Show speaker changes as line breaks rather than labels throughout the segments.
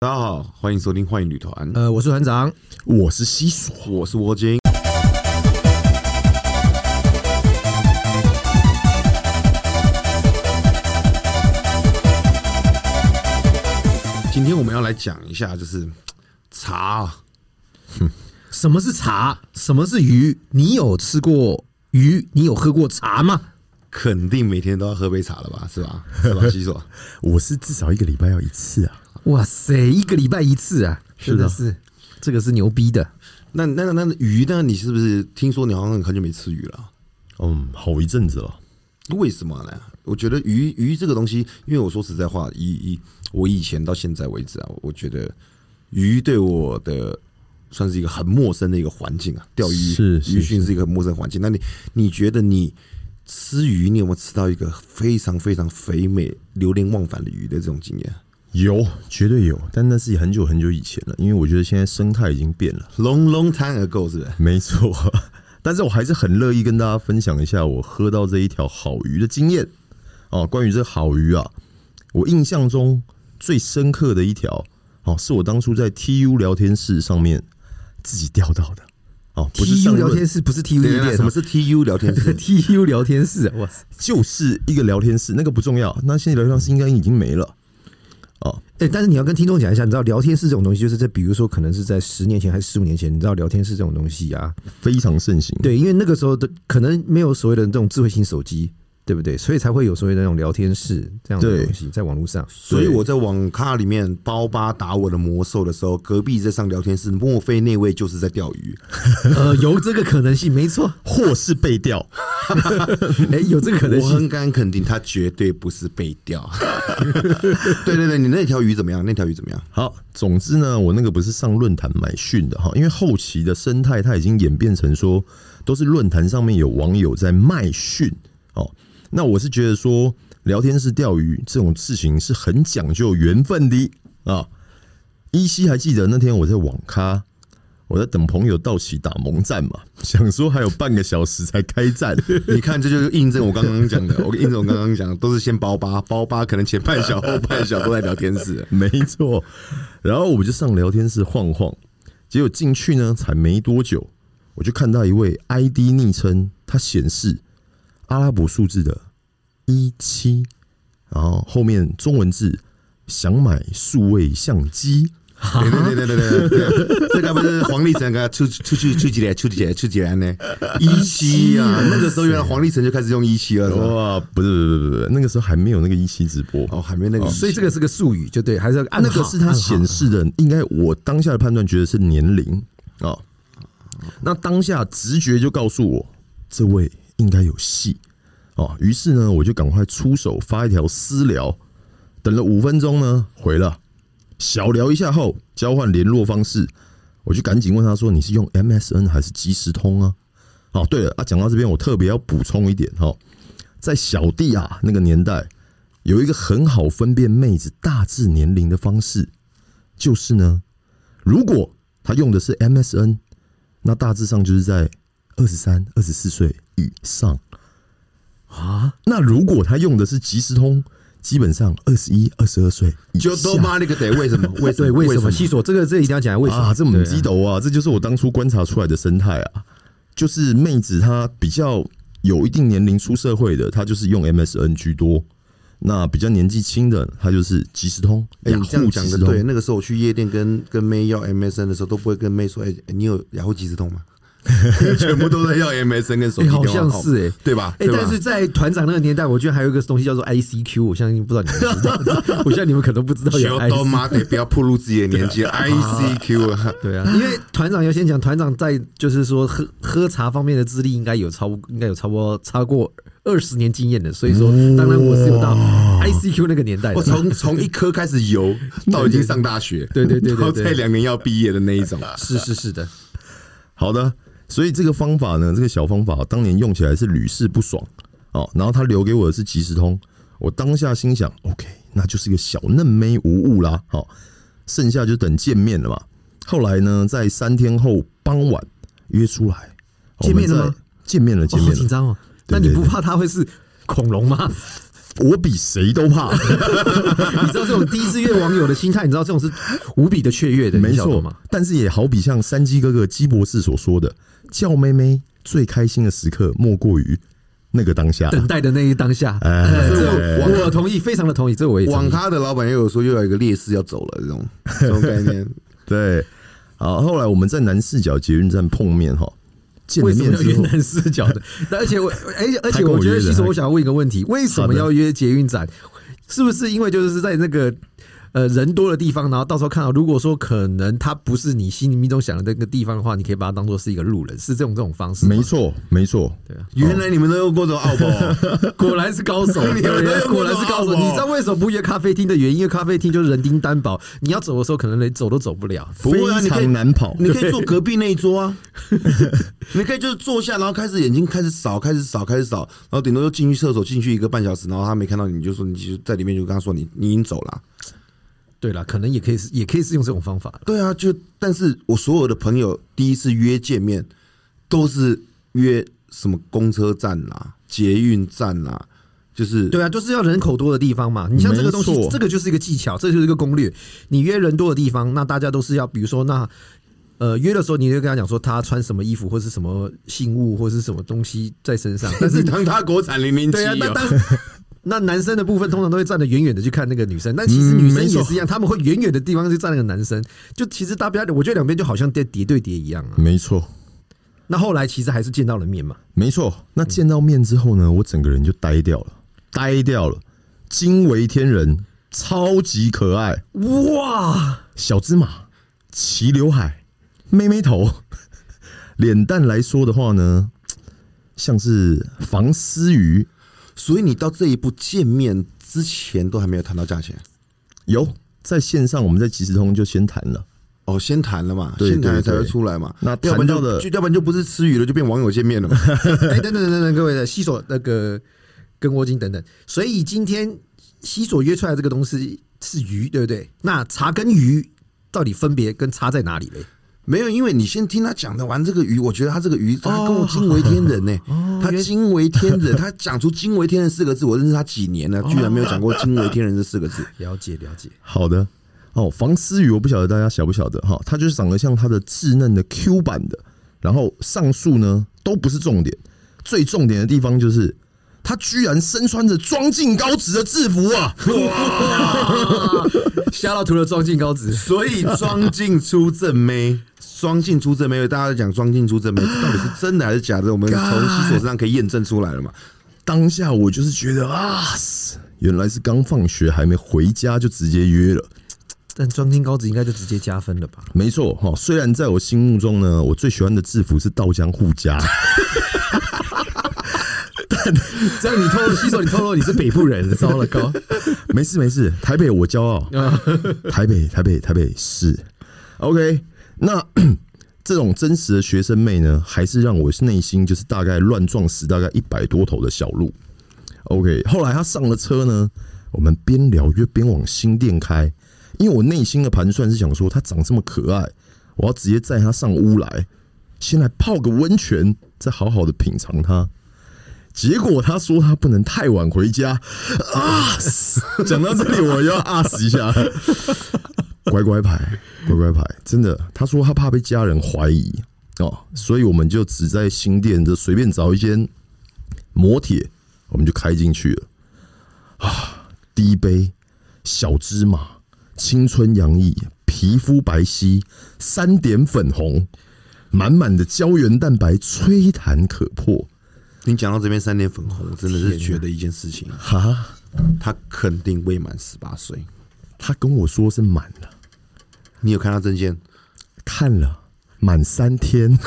大家好，欢迎收听《幻影旅团》，
呃，我是团长，
我是西索，
我是窝精。今天我们要来讲一下，就是茶啊。
什么是茶？什么是鱼？你有吃过鱼？你有喝过茶吗？
肯定每天都要喝杯茶了吧？是吧？是吧？西索，
我是至少一个礼拜要一次啊。
哇塞，一个礼拜一次啊，真的是，这个是牛逼的。
那那那鱼呢？你是不是听说你好像很久没吃鱼了？
嗯，好一阵子了。
为什么呢？我觉得鱼鱼这个东西，因为我说实在话，以以我以前到现在为止啊，我觉得鱼对我的算是一个很陌生的一个环境啊。钓鱼
是
鱼讯是一个很陌生环境。那你你觉得你吃鱼，你有没有吃到一个非常非常肥美、流连忘返的鱼的这种经验？
有，绝对有，但那是很久很久以前了，因为我觉得现在生态已经变了
，long long time ago 是不是？
没错，但是我还是很乐意跟大家分享一下我喝到这一条好鱼的经验哦。关于这好鱼啊，我印象中最深刻的一条哦，是我当初在 TU 聊天室上面自己钓到的哦，不是
TU 聊天室，不是 TU 店，
什么是 TU 聊天室
？TU 聊天室，哇塞，
就是一个聊天室，那个不重要，那现在聊天室应该已经没了。
哦，哎，但是你要跟听众讲一下，你知道聊天室这种东西，就是在比如说，可能是在十年前还是十五年前，你知道聊天室这种东西啊，
非常盛行。
对，因为那个时候的可能没有所谓的这种智慧型手机。对不对？所以才会有所谓的那种聊天室这样的东西在网络上。
所以我在网咖里面包吧打我的魔兽的时候，隔壁在上聊天室，莫非那位就是在钓鱼？
呃，有这个可能性，没错，
或是被钓。
哎，有这个可能性，
我很敢肯定，他绝对不是被钓。对对对，你那条鱼怎么样？那条鱼怎么样？
好，总之呢，我那个不是上论坛买讯的哈，因为后期的生态它已经演变成说，都是论坛上面有网友在卖讯哦。那我是觉得说，聊天室钓鱼这种事情是很讲究缘分的啊。依稀还记得那天我在网咖，我在等朋友到齐打盟战嘛，想说还有半个小时才开战。
你看，这就是印证我刚刚讲的。我印证我刚刚讲，都是先包八包八，可能前半小后半小都在聊天室，
没错。然后我就上聊天室晃晃，结果进去呢，才没多久，我就看到一位 ID 昵称，它显示。阿拉伯数字的一七，然后后面中文字想买数位相机，
对对对对对对，这个不是黄立成给他出出去出几来出几来出几来呢？一七啊，那个时候原来黄立成就开始用一七了，
哇，不是不是不是那个时候还没有那个一七直播
哦，还没那个，
所以这个是个术语，就对，还是
那个是它显示的，应该我当下的判断觉得是年龄啊，那当下直觉就告诉我这位。应该有戏哦，于是呢，我就赶快出手发一条私聊，等了五分钟呢，回了小聊一下后，交换联络方式，我就赶紧问他说：“你是用 MSN 还是即时通啊？”哦，对了啊，讲到这边，我特别要补充一点哈，在小弟啊那个年代，有一个很好分辨妹子大致年龄的方式，就是呢，如果他用的是 MSN，那大致上就是在。二十三、二十四岁以上啊？那如果他用的是即时通，基本上二十一、二十二岁
就都妈那个得为什么？为 对
为什么？细说这个这一定要讲为什么？
啊这母鸡头啊，这就是我当初观察出来的生态啊。就是妹子她比较有一定年龄出社会的，她就是用 MSN 居多；那比较年纪轻的，她就是即时通。
哎，你这样讲的对。那个时候我去夜店跟跟妹要 MSN 的时候，都不会跟妹说：“哎，你有雅虎即时通吗？” 全部都在要 MSN 跟手机
好像是哎，
对吧？
哎，但是在团长那个年代，我觉得还有一个东西叫做 ICQ，我相信不知道你们知道，我相信你们可能不知道。有
都妈得不要暴露自己的年纪，ICQ 啊，
对啊，因为团长要先讲，团长在就是说喝喝茶方面的资历应该有超应该有超过超过二十年经验的，所以说当然我是有到 ICQ 那个年代，
我从从一颗开始游到已经上大学，
对对对对，
再两年要毕业的那一种，
是是是的，
好的。所以这个方法呢，这个小方法当年用起来是屡试不爽哦。然后他留给我的是即时通，我当下心想，OK，那就是一个小嫩妹无误啦。好，剩下就等见面了嘛。后来呢，在三天后傍晚约出来
见面了吗？
见面了，见面了。
紧张哦。那你不怕他会是恐龙吗？
我比谁都怕。
你知道这种第一次约网友的心态，你知道这种是无比的雀跃的，
没错
你晓得吗？
但是也好比像山鸡哥哥鸡博士所说的，叫妹妹最开心的时刻莫过于那个当下。
等待的那一当下，
哎
我我同意，非常的同意，这我也。
网咖的老板又有说又有一个烈士要走了，这种这种概念。
对，好，后来我们在南四角捷运站碰面哈，见了
为什么
面之后，
要约南视角的？但而且我，而且而且，
我
我觉得其实我想要问一个问题：为什么要约捷运站？是不是因为就是在那个呃人多的地方，然后到时候看到，如果说可能他不是你心里面中想的那个地方的话，你可以把它当做是一个路人，是这种这种方式吗？
没错，没错，对啊
原来你们都用过这种奥博，
果然是高手，
你们
果然是高手。你知道为什么不约咖啡厅的原因？因为咖啡厅就是人丁单薄，你要走的时候可能连走都走不了。
非常难跑。
你可以坐隔壁那一桌啊，你可以就是坐下，然后开始眼睛开始扫，开始扫，开始扫，然后顶多就进去厕所，进去一个半小时，然后他没看到你，你就说你就在里面就跟他说你你已经走了啊、
对了，可能也可以是，也可以是用这种方法。
对啊，就但是我所有的朋友第一次约见面都是约什么公车站啦、捷运站啦，就是
对啊，就是要人口多的地方嘛。你像这个东西这个就是一个技巧，这就是一个攻略。你约人多的地方，那大家都是要，比如说那。呃，约的时候你就跟他讲说他穿什么衣服，或是什么信物，或是什么东西在身上。但
但
是
是当他国产零零七
那男生的部分通常都会站得远远的去看那个女生，但其实女生也是一样，他们会远远的地方去站那个男生。就其实大家，我觉得两边就好像叠叠对叠一样啊。
没错，
那后来其实还是见到了面嘛。
没错。那见到面之后呢，我整个人就呆掉了，呆掉了，惊为天人，超级可爱，
哇，
小芝麻，齐刘海，妹妹头，脸蛋来说的话呢，像是防丝鱼，
所以你到这一步见面之前都还没有谈到价钱
有在线上我们在即时通就先谈了。
哦，先谈了嘛，
对
先谈了才会出来嘛。
那
要不然
谈到的
就就要不然就不是吃鱼了，就变网友见面了嘛。
哎，等等等等等，各位的西索那个跟窝金等等，所以今天西索约出来这个东西是鱼，对不对？那茶跟鱼到底分别跟差在哪里嘞？
没有，因为你先听他讲的完这个鱼，我觉得他这个鱼，他跟我惊为天人呢、他惊为天人，他讲出惊为天人四个字，我认识他几年了，居然没有讲过惊为天人这四个字。
了解了解，
好的，哦，房思雨我不晓得大家晓不晓得哈，他就是长得像他的稚嫩的 Q 版的，然后上述呢都不是重点，最重点的地方就是。他居然身穿着装进高职的制服啊！
夏 到图了装进高子，
所以装进出正妹，装进出证没有，大家都讲双进出正妹，这到底是 真的还是假的？我们从西索身上可以验证出来了嘛？
当下我就是觉得啊，原来是刚放学还没回家就直接约了。
但装进高子应该就直接加分了吧？
没错哈，虽然在我心目中呢，我最喜欢的制服是稻江护家，但
这样你透露西索，你透露你是北部人，糟了高。
没事没事，台北我骄傲，台北台北台北是 OK。那 这种真实的学生妹呢，还是让我内心就是大概乱撞死大概一百多头的小鹿。OK，后来他上了车呢，我们边聊约边往新店开，因为我内心的盘算是想说，他长这么可爱，我要直接载他上屋来，先来泡个温泉，再好好的品尝它。结果他说他不能太晚回家啊！讲到这里，我又要啊死一下。乖乖牌，乖乖牌，真的，他说他怕被家人怀疑哦，所以我们就只在新店就随便找一间磨铁，我们就开进去了。啊，第一杯小芝麻，青春洋溢，皮肤白皙，三点粉红，满满的胶原蛋白，吹弹可破。
你讲到这边三点粉红，我真的是觉得一件事情，
哈，
他肯定未满十八岁。
他跟我说是满了，
你有看到证件？
看了满三天，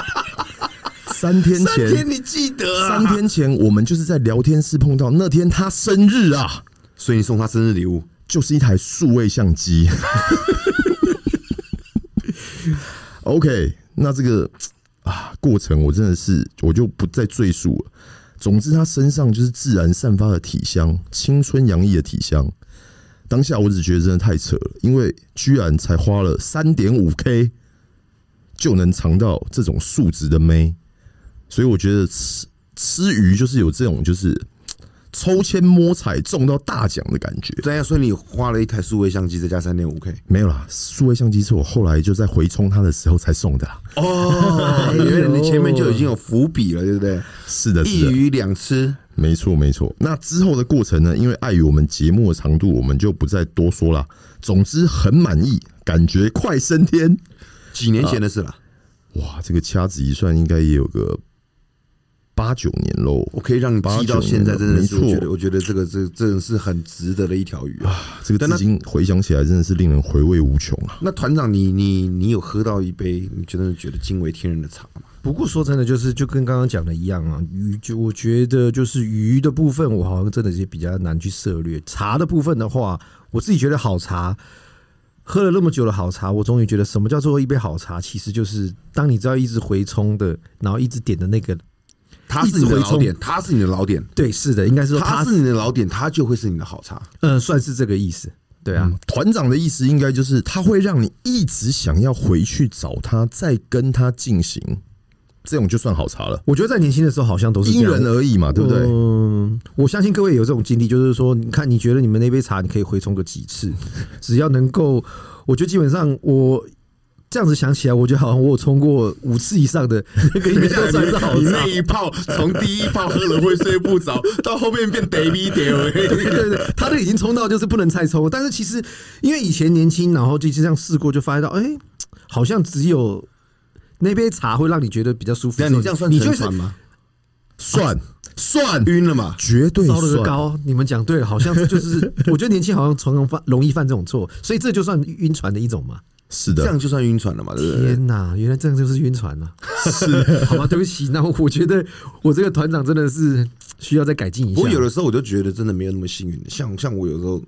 三天前，
你记得
三天前我们就是在聊天室碰到，那天他生日啊，
所以你送他生日礼物，
就是一台数位相机。OK，那这个啊过程我真的是我就不再赘述了。总之，他身上就是自然散发的体香，青春洋溢的体香。当下我只觉得真的太扯了，因为居然才花了三点五 K 就能尝到这种数值的妹，所以我觉得吃吃鱼就是有这种就是抽签摸彩中到大奖的感觉。
对呀，所以你花了一台数位相机，再加三点五 K。
没有啦，数位相机是我后来就在回冲它的时候才送的啦。
哦，原来你前面就已经有伏笔了，对不对？
是的，是的，
一鱼两吃。
没错，没错。那之后的过程呢？因为碍于我们节目的长度，我们就不再多说了。总之很满意，感觉快升天。
几年前的事了。
哇，这个掐指一算，应该也有个八九年喽。
我可以让你记到现在，真的
是我觉得。
我觉得这个这真的是很值得的一条鱼啊！
这个资金回想起来，真的是令人回味无穷啊。
那团长，你你你有喝到一杯你真的觉得惊为天人的茶吗？
不过说真的，就是就跟刚刚讲的一样啊，鱼就我觉得就是鱼的部分，我好像真的是比较难去涉略。茶的部分的话，我自己觉得好茶，喝了那么久的好茶，我终于觉得什么叫做一杯好茶，其实就是当你知道一直回冲的，然后一直点的那个，
它是你的老点，他是你的老点，
对，是的，应该说
他是你的老点，他就会是你的好茶，
嗯，算是这个意思。对啊，
团长的意思应该就是他会让你一直想要回去找他，再跟他进行。这种就算好茶了。
我觉得在年轻的时候好像都是
因人而异嘛，对不对？
嗯，我相信各位有这种经历，就是说，你看，你觉得你们那杯茶你可以回冲个几次，只要能够，我觉得基本上我这样子想起来，我觉得好像我有冲过五次以上的那个，应该算是好。
你那一泡从第一泡喝了会睡不着，到后面变 baby
对对对，他都已经冲到就是不能再冲。但是其实因为以前年轻，然后就这样试过，就发现到，哎，好像只有。那杯茶会让你觉得比较舒服。
那你这样算沉船吗？
算算
晕了嘛？
绝对
烧了个高。你们讲对了，好像就是，我觉得年轻好像常常犯容易犯这种错，所以这就算晕船的一种嘛。
是的，
这样就算晕船了嘛？对不对？
天哪，原来这样就是晕船了。
是，
好吧，对不起。那我觉得我这个团长真的是需要再改进一下。
我有的时候我就觉得真的没有那么幸运。像像我有时候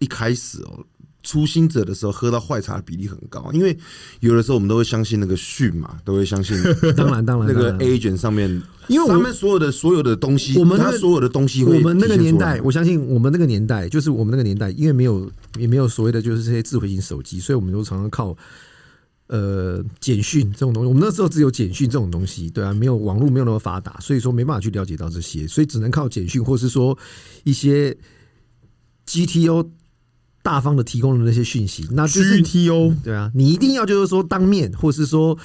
一开始哦。初心者的时候喝到坏茶的比例很高，因为有的时候我们都会相信那个讯嘛，都会相信。
当然，当然，
那个 A 卷上面，
因为
我们所有的所有的东西，
我们
所有的东西，
我们那个年代，我相信我们那个年代，就是我们那个年代，因为没有也没有所谓的就是这些智慧型手机，所以我们都常常靠呃简讯这种东西。我们那时候只有简讯这种东西，对啊，没有网络没有那么发达，所以说没办法去了解到这些，所以只能靠简讯，或是说一些 GTO。大方的提供了那些讯息，那就是
GTO
对啊，你一定要就是说当面，或是说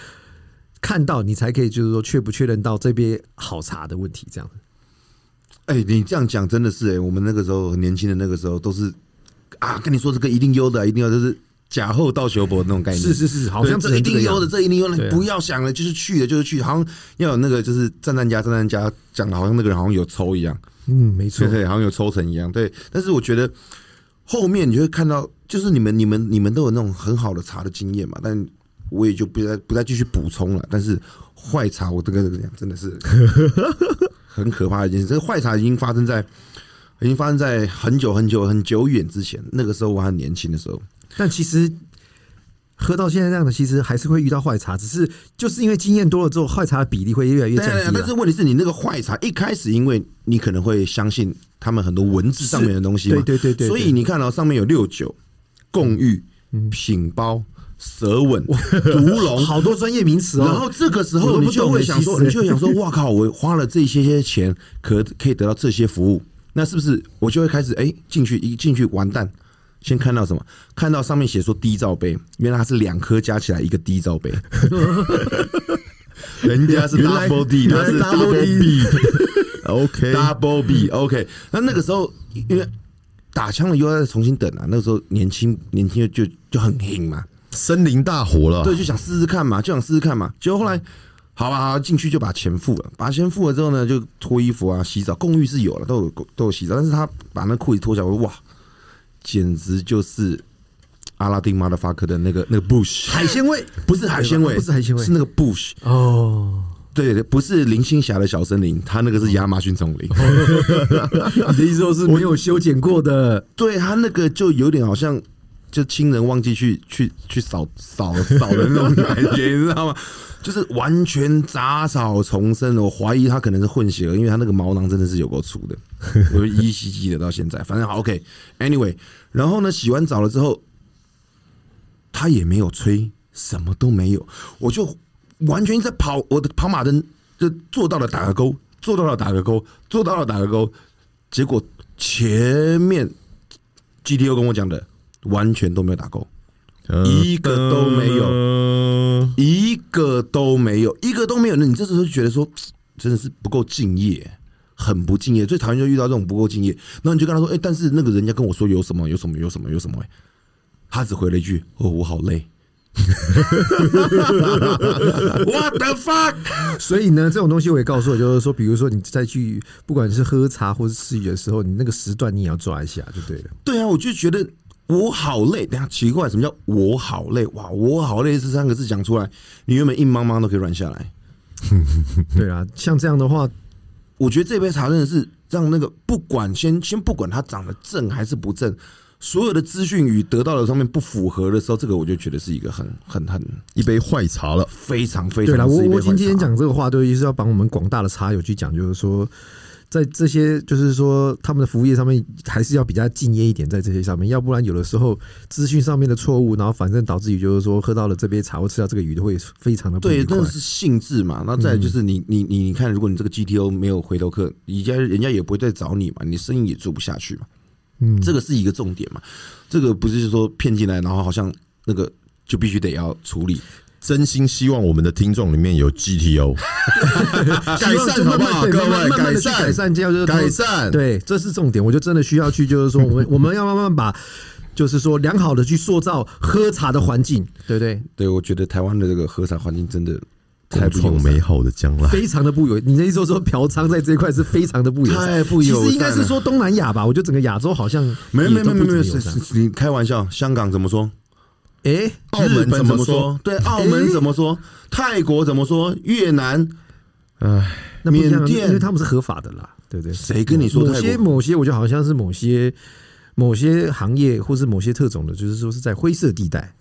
看到你才可以，就是说确不确认到这边好茶的问题这样子。
哎，你这样讲真的是哎，我们那个时候很年轻的那个时候都是啊，跟你说这个一定优的，一定要就是假后到修博那种概念。
是是是，好像
这一定优的，这一定优的，不要想了，就是去的，就是去，好像要有那个就是赞赞家赞赞家讲的，好像那个人好像有抽一样。
嗯，没错，
对，好像有抽成一样。对，但是我觉得。后面你就会看到，就是你们、你们、你们都有那种很好的茶的经验嘛？但我也就不再不再继续补充了。但是坏茶，我这个讲真的是 很可怕的一件事。这个坏茶已经发生在，已经发生在很久很久很久远之前。那个时候我还年轻的时候，
但其实。喝到现在这样的，其实还是会遇到坏茶，只是就是因为经验多了之后，坏茶的比例会越来越降低。
但是问题是你那个坏茶一开始，因为你可能会相信他们很多文字上面的东西，
对对对对，
所以你看到上面有六九、共浴、品包、舌吻、毒龙，
好多专业名词哦。
然后这个时候你就会想说，你就想说，哇靠！我花了这些些钱，可可以得到这些服务，那是不是我就会开始哎进去一进去完蛋？先看到什么？看到上面写说低罩杯，原来它是两颗加起来一个低罩杯。人家是 double D，他是 double
B，OK，double
B，OK。那那个时候因为打枪了，又要再重新等啊。那个时候年轻年轻就就很拼嘛，
森林大火了，
对，就想试试看嘛，就想试试看嘛。结果后来，好吧，好进去就把钱付了，把钱付了之后呢，就脱衣服啊，洗澡。公寓是有了，都有都有洗澡，但是他把那裤子脱下来，哇！简直就是阿拉丁马的法克的那个那个 bush
海鲜味，
不是海鲜味，
不是海鲜味，
是那个 bush
哦，
对对，不是林青霞的小森林，他那个是亚马逊丛林。
你的意思说是没有修剪过的？
对，他那个就有点好像就亲人忘记去去去扫扫扫的那种感觉，你知道吗？就是完全杂草丛生，我怀疑他可能是混血儿，因为他那个毛囊真的是有够粗的，我依稀记得到现在。反正好 OK，Anyway，然后呢，洗完澡了之后，他也没有吹，什么都没有，我就完全在跑，我的跑马灯就做到了打个勾，做到了打个勾，做到了打个勾，结果前面 GTO 跟我讲的完全都没有打勾，一个都没有
有。
一个都没有，一个都没有。那你这时候就觉得说，真的是不够敬业，很不敬业。最讨厌就遇到这种不够敬业，然后你就跟他说，哎、但是那个人家跟我说有什么有什么有什么有什么、哎他只回了一句，哦，我好累。What the fuck？
所以呢，这种东西我也告诉我，就是说，比如说你再去，不管是喝茶或是吃鱼的时候，你那个时段你也要抓一下就对了。
对啊，我就觉得我好累。等下奇怪，什么叫我好累？哇，我好累这三个字讲出来，你原本硬邦邦都可以软下来。
对啊，像这样的话，
我觉得这杯茶真的是让那个不管先先不管它长得正还是不正，所有的资讯与得到的上面不符合的时候，这个我就觉得是一个很很很
一杯坏茶了。
非常非常
对了，我我今天讲这个话，对，是要帮我们广大的茶友去讲，就是说，在这些就是说他们的服务业上面，还是要比较敬业一点，在这些上面，要不然有的时候资讯上面的错误，然后反正导致于就是说喝到了这杯茶或吃到这个鱼都，会非常的不
对，
愉快
那。是性质嘛。那再就是你你你你看，如果你这个 GTO 没有回头客，人家人家也不会再找你嘛，你生意也做不下去嘛。
嗯，
这个是一个重点嘛。这个不是说骗进来，然后好像那个就必须得要处理。
真心希望我们的听众里面有 GTO，改善好不好？
对
各位
慢慢慢慢地去
善
改善，这样就是
改善。
对，这是重点。我就真的需要去，就是说，我们 我们要慢慢把，就是说良好的去塑造喝茶的环境，对不对？
对，我觉得台湾的这个喝茶环境真的太
共
不
创美好的将来。
非常的不友，你的意思说说嫖娼在这一块是非常的不友善，
太不友
其实应该是说东南亚吧，我觉得整个亚洲好像
没有没有没有没有你开玩笑？香港怎么说？
哎，
澳门怎么说？
对，澳门怎么说？泰国怎么说？越南
哎，
缅甸
因为他们是合法的啦，对不对？
谁跟你说
某
泰国？
些某些，我觉得好像是某些某些行业或是某些特种的，就是说是在灰色地带。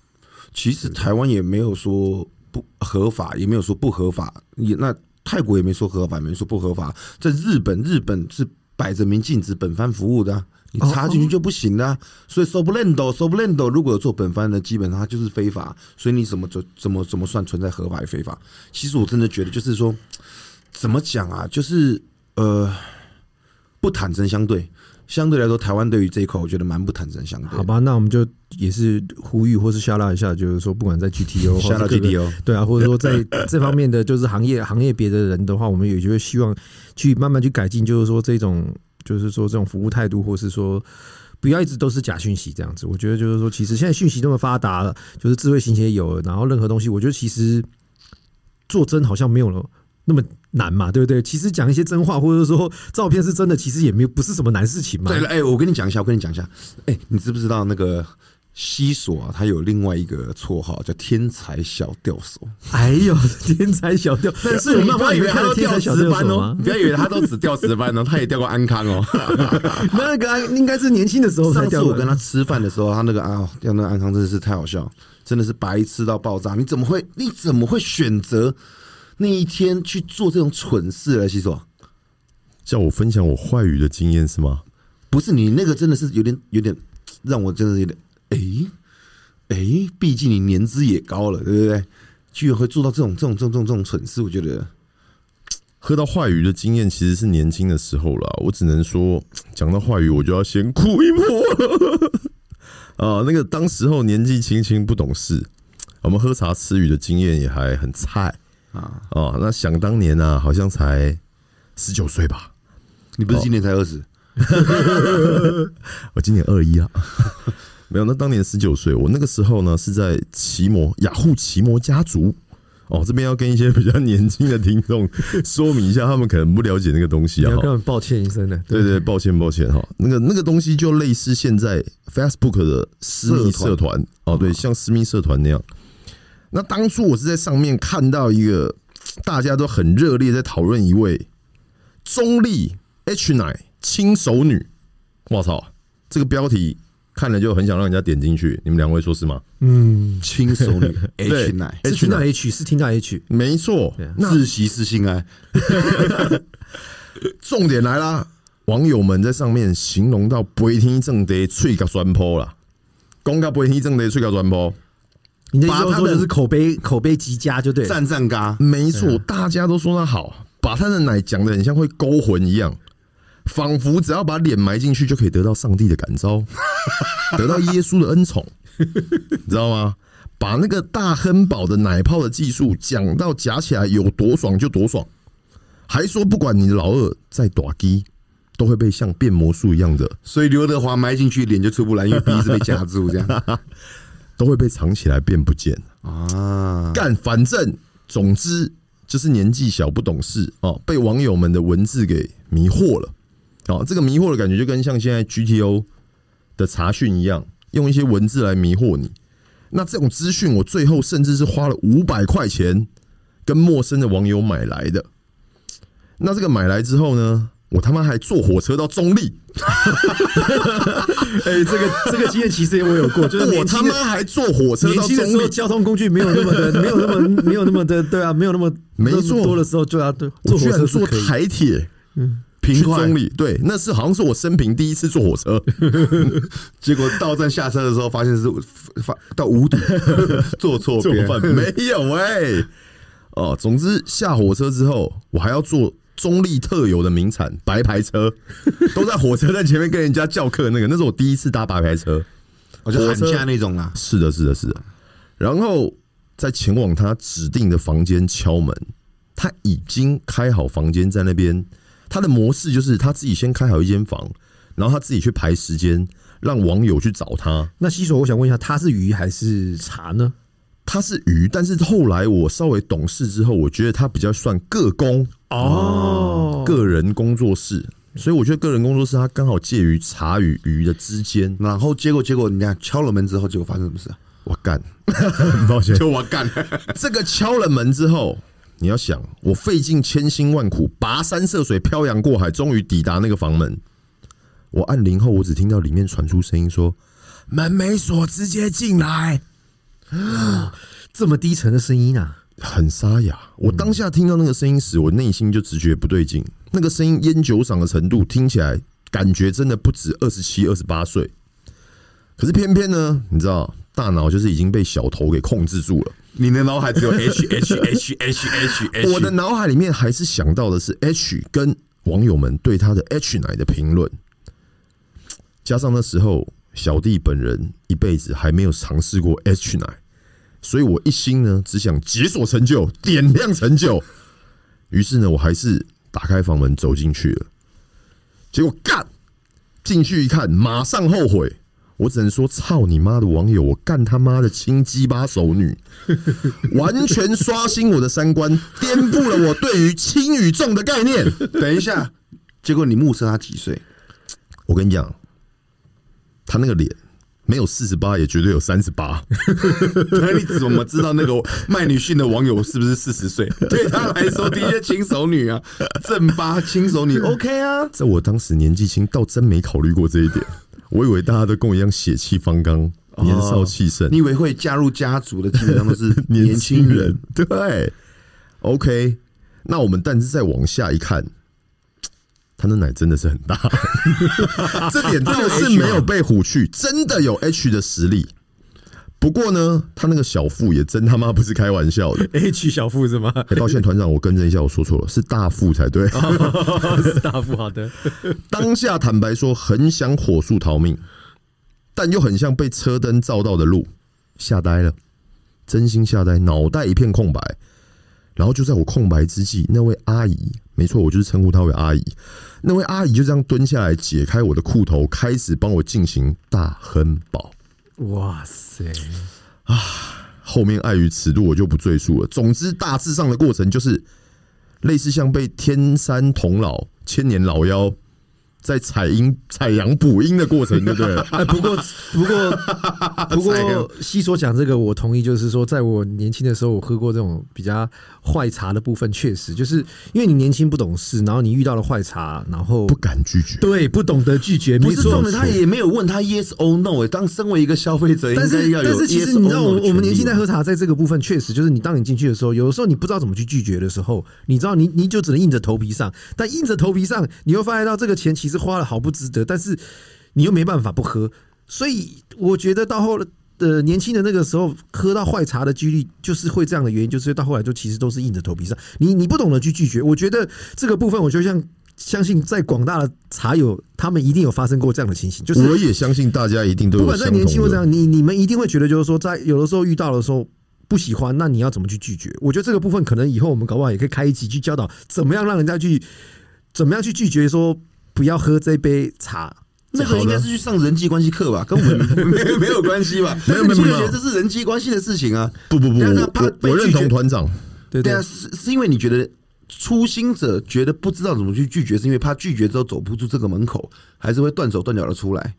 其实台湾也没有说不合法，也没有说不合法，也那泰国也没说合法，没说不合法。在日本，日本是摆着明禁止本番服务的啊、你插进去就不行了啊、所以 Soblendo Soblendo 如果有做本番的，基本上它就是非法。所以你怎么怎怎么怎么算存在合法与非法？其实我真的觉得就是说，怎么讲啊？就是呃，不坦诚相对。相对来说，台湾对于这一块，我觉得蛮不坦诚相对。
好吧，那我们就也是呼吁或是下拉一下，就是说，不管在 GTO 或
下到
是各个
GTO
对啊，或者说在 这方面的就是行业行业别的人的话，我们也就会希望去慢慢去改进，就是说这种就是说这种服务态度，或是说不要一直都是假讯息这样子。我觉得就是说，其实现在讯息那么发达了，就是智慧型也有了，然后任何东西，我觉得其实做真好像没有了。那么难嘛，对不对？其实讲一些真话，或者说照片是真的，其实也没有不是什么难事情嘛。
对了，哎、我跟你讲一下，我跟你讲一下，哎、你知不知道那个西索啊，他有另外一个绰号叫天才小吊手，
哎呦，天才小钓，
但是你不要以为他都钓
小
石斑哦？不要以为他都只吊石斑哦，他也吊过安康哦。
那个安应该是年轻的时候才吊。
上次我跟他吃饭的时候，他那个啊钓那个安康真的是太好笑，真的是白痴到爆炸。你怎么会你怎么会选择那一天去做这种蠢事呢？西索，
叫我分享我坏语的经验是吗？
不是你那个真的是有点有点让我真的有点哎哎，毕竟你年资也高了，对不对？居然会做到这种这种这种这种蠢事，我觉得
喝到坏鱼的经验其实是年轻的时候了，我只能说讲到坏鱼我就要先哭一波啊！那个当时候年纪轻轻不懂事，我们喝茶吃鱼的经验也还很菜
啊，
啊。那想当年啊，好像才十九岁吧，
你不是今年才二十、
我今年二一啊。没有，那当年十九岁，我那个时候呢是在奇摩雅虎奇摩家族哦，这边要跟一些比较年轻的听众说明一下，他们可能不了解那个东西啊。
抱歉一声的。
对对，抱歉抱歉哈，那个那个东西就类似现在 Facebook 的私密社
社
团哦，对，像私密社团那样。那当初我是在上面看到一个大家都很热烈在讨论一位中立 H 奶轻熟女，我操，这个标题看了就很想让人家点进去。你们两位说是吗？
嗯，
轻熟女
对
H 奶，
是听到 H，是听到 H。
没错
自习是性爱，
重点来啦，网友们在上面形容到不会听正地喙甲酸坡啦，讲到飞天正地喙甲酸坡。
你的意
的
说是口碑口碑极佳，就对了。
赞赞嘎，
没错，大家都说他好，把他的奶讲的很像会勾魂一样。仿佛只要把脸埋进去就可以得到上帝的感召，得到耶稣的恩宠，你知道吗？把那个大亨堡的奶泡的技术讲到夹起来有多爽就多爽，还说不管你的老二再短鸡，都会被像变魔术一样的，
所以刘德华埋进去脸就出不来，因为鼻子被夹住，这样
都会被藏起来变不见。
啊。
干，反正总之就是年纪小不懂事哦，被网友们的文字给迷惑了。哦，这个迷惑的感觉就跟像现在 GTO 的查询一样，用一些文字来迷惑你。那这种资讯，我最后甚至是花了五百块钱跟陌生的网友买来的。那这个买来之后呢，我他妈还坐火车到中立，
哎，这个这个经验其实我有过，就是
我他妈还坐火车
年
到中立，
轻的时候交通工具没有那么的，没有那么没有那么的，对啊，没有那么
没错
那么多的时候就要对坐火
我居然坐
车是可以。
台铁。
平
中，立，对，那是好像是我生平第一次坐火车，
结果到站下车的时候，发现是发到五点，坐错边。
做饭没有哎、哦，总之下火车之后，我还要坐中立特有的名产白牌车，都在火车站前面跟人家叫客那个，那是我第一次搭白牌车。
我就喊价那种啦。
是的，是的，是的。然后在前往他指定的房间敲门，他已经开好房间在那边。他的模式就是他自己先开好一间房，然后他自己去排时间，让网友去找他。
那西索，我想问一下，他是鱼还是茶呢？
他是鱼，但是后来我稍微懂事之后，我觉得他比较算个工
哦，
个人工作室，所以我觉得个人工作室它刚好介于茶与鱼的之间。
然后结果结果，你看敲了门之后，结果发生什么事啊？
我干，很抱歉，
就我干，
这个敲了门之后，你要想，我费尽千辛万苦，跋山涉水，漂洋过海，终于抵达那个房门。我按铃后，我只听到里面传出声音说：“门没锁，直接进来。”
啊这么低沉的声音啊！
很沙哑。我当下听到那个声音时，我内心就直觉不对劲。那个声音烟酒嗓的程度，听起来感觉真的不止二十七、二十八岁。可是偏偏呢，你知道，大脑就是已经被小头给控制住了。
你的脑海只有 H H H H H H。
我的脑海里面还是想到的是 H 跟网友们对他的 H 奶的评论，加上那时候小弟本人一辈子还没有尝试过 H 奶，所以我一心呢只想解锁成就，点亮成就。于是呢，我还是打开房门走进去了，结果干进去一看，马上后悔。我只能说，操你妈的网友，我干他妈的亲鸡巴手女，完全刷新我的三观，颠覆了我对于轻与重的概念。
等一下，结果你目测他几岁？
我跟你讲，他那个脸没有四十八，也绝对有三十八。
那你怎么知道那个 卖女性的网友是不是四十岁？对他来说，的确轻熟女啊，正八轻熟女 OK 啊。
在我当时年纪轻，倒真没考虑过这一点。我以为大家都跟我一样血气方刚、年少气盛。
你以为会加入家族的基本上都是年
年轻
轻人
人，对，OK。那我们但是再往下一看，他的奶真的是很大，这点真的是没有被唬去，真的有 H 的实力。不过呢，他那个小腹也真他妈不是开玩笑的。
H 小腹是吗？
哎、抱歉，团长，我更正一下，我说错了，是大腹才对。
是大腹，好的。
当下坦白说，很想火速逃命，但又很像被车灯照到的路，吓呆了，真心吓呆，脑袋一片空白。然后就在我空白之际，那位阿姨，没错，我就是称呼她为阿姨。那位阿姨就这样蹲下来，解开我的裤头，开始帮我进行大亨堡。
哇塞！
啊后面碍于尺度，我就不赘述了。总之，大致上的过程就是类似像被天山童姥、千年老妖在采阴、采阳补阴的过程，对不对？
哎，不过不过不过，西所讲这个我同意，就是说，在我年轻的时候，我喝过这种比较坏茶的部分，确实就是因为你年轻不懂事，然后你遇到了坏茶，然后
不敢拒绝。
对不懂得拒绝，
不是重点，他也没有问他 yes or no 欸。当身为一个消费者，应
但是
该要有
但是其实你知道我
的
我们年轻在喝茶，在这个部分确实就是你当你进去的时候，有的时候你不知道怎么去拒绝的时候，你知道你你就只能硬着头皮上，但硬着头皮上，你又发现到这个钱其实花了好不值得，但是你又没办法不喝，所以我觉得到后呃年轻的那个时候喝到坏茶的几率就是会这样的原因，就是到后来就其实都是硬着头皮上，你你不懂得去拒绝，我觉得这个部分我就像。相信在广大的茶友，他们一定有发生过这样的情形，就是
我也相信大家一定都有
不管在。年轻或这样，你你们一定会觉得，就是说，在有的时候遇到的时候不喜欢，那你要怎么去拒绝？我觉得这个部分可能以后我们搞不好也可以开一集去教导，怎么样让人家去怎么样去拒绝说不要喝这杯茶。
那个应该是去上人际关系课吧，跟我们 没有没有关系吧？
没有没有没有
这是人际关系的事情啊。
不不不，我认同团长，
对对
对啊，是是因为你觉得初心者觉得不知道怎么去拒绝，是因为怕拒绝之后走不出这个门口，还是会断手断脚的出来？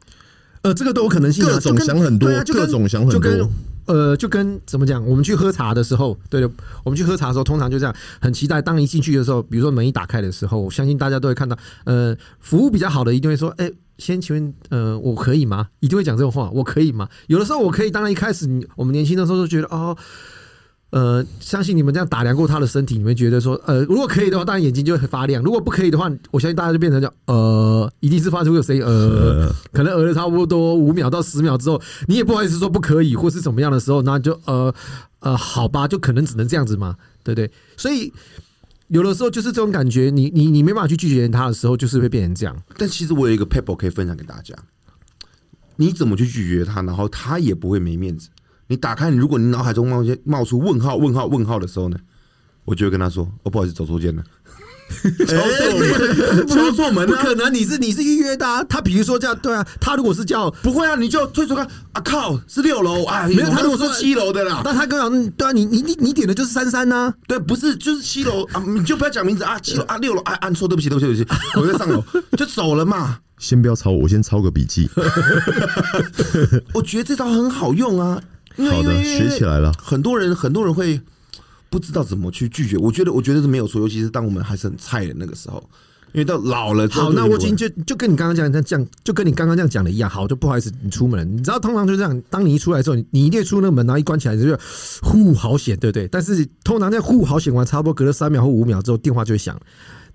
呃，这个都有可能性啊，
各种想很多
啊
各种想很
就跟
多
呃，就跟怎么讲？我们去喝茶的时候，对的，我们去喝茶的时候，通常就这样，很期待。当一进去的时候，比如说门一打开的时候，我相信大家都会看到，呃，服务比较好的一定会说，哎、先请问，呃，我可以吗？一定会讲这种话，我可以吗？有的时候我可以，当然一开始我们年轻的时候就觉得，哦。呃，相信你们这样打量过他的身体，你们觉得说，呃，如果可以的话，当然眼睛就会发亮；如果不可以的话，我相信大家就变成叫，呃，一定是发出有声音，呃，可能呃了差不多五秒到十秒之后，你也不好意思说不可以或是怎么样的时候，那就呃呃，好吧，就可能只能这样子嘛，对不对？所以有的时候就是这种感觉，你你你没办法去拒绝他的时候，就是会变成这样。
但其实我有一个 paper 可以分享给大家，你怎么去拒绝他，然后他也不会没面子。你打开，你如果你脑海中冒些冒出问号、问号、问号的时候呢，我就会跟他说：“哦，不好意思，走错间了。”敲错门，敲错门啊！
不可能，你是你是预约的、啊，他比如说这样，对啊，他如果是叫
不会啊，你就退出看啊！靠，是六楼啊，
没有他如果说
是七楼的啦。
那他跟我讲，嗯对啊，你你你你点的就是三三呐，
对，不是，就是七楼啊，你就不要讲名字啊，七楼啊，六楼啊，按错，对不起，对不起，对不起，我在上楼 就走了嘛。
先不要抄我，我先抄个笔记。
我觉得这招很好用啊，因为
好的，
因为
学起来了。
很多人很多人会不知道怎么去拒绝，我觉得我觉得是没有错，尤其是当我们还是很菜的那个时候，因为到老了之后
好，那我今天就就跟你刚刚讲这样，就跟你刚刚这样讲的一样。好，就不好意思，你出门了。你知道，通常就这样，当你一出来之后，你你一定出那个门，然后一关起来，你就呼好险，对不对？但是通常在呼好险完，差不多隔了三秒或五秒之后，电话就会响，